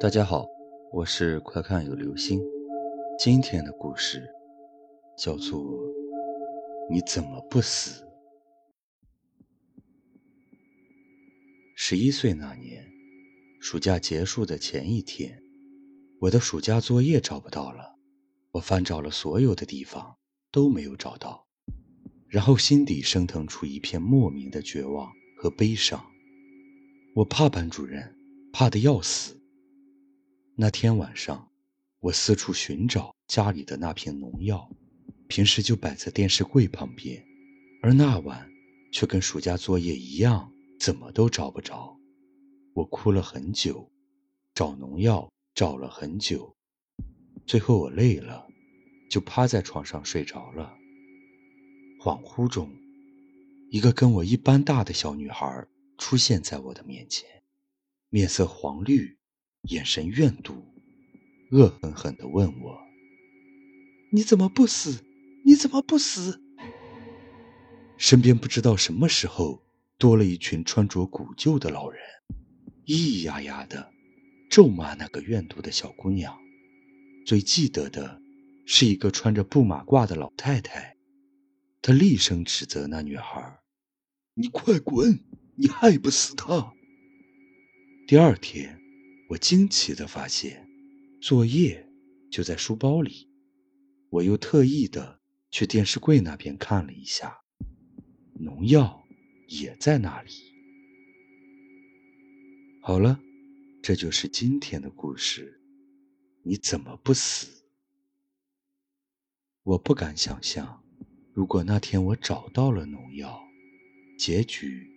大家好，我是快看有流星。今天的故事叫做《你怎么不死》。十一岁那年，暑假结束的前一天，我的暑假作业找不到了。我翻找了所有的地方，都没有找到，然后心底升腾出一片莫名的绝望和悲伤。我怕班主任，怕得要死。那天晚上，我四处寻找家里的那瓶农药，平时就摆在电视柜旁边，而那晚却跟暑假作业一样，怎么都找不着。我哭了很久，找农药找了很久。最后我累了，就趴在床上睡着了。恍惚中，一个跟我一般大的小女孩出现在我的面前，面色黄绿，眼神怨毒，恶狠狠地问我：“你怎么不死？你怎么不死？”身边不知道什么时候多了一群穿着古旧的老人，咿咿呀呀的咒骂那个怨毒的小姑娘。最记得的是一个穿着布马褂的老太太，她厉声指责那女孩：“你快滚！你害不死她。”第二天，我惊奇地发现，作业就在书包里。我又特意的去电视柜那边看了一下，农药也在那里。好了，这就是今天的故事。你怎么不死？我不敢想象，如果那天我找到了农药，结局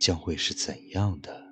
将会是怎样的。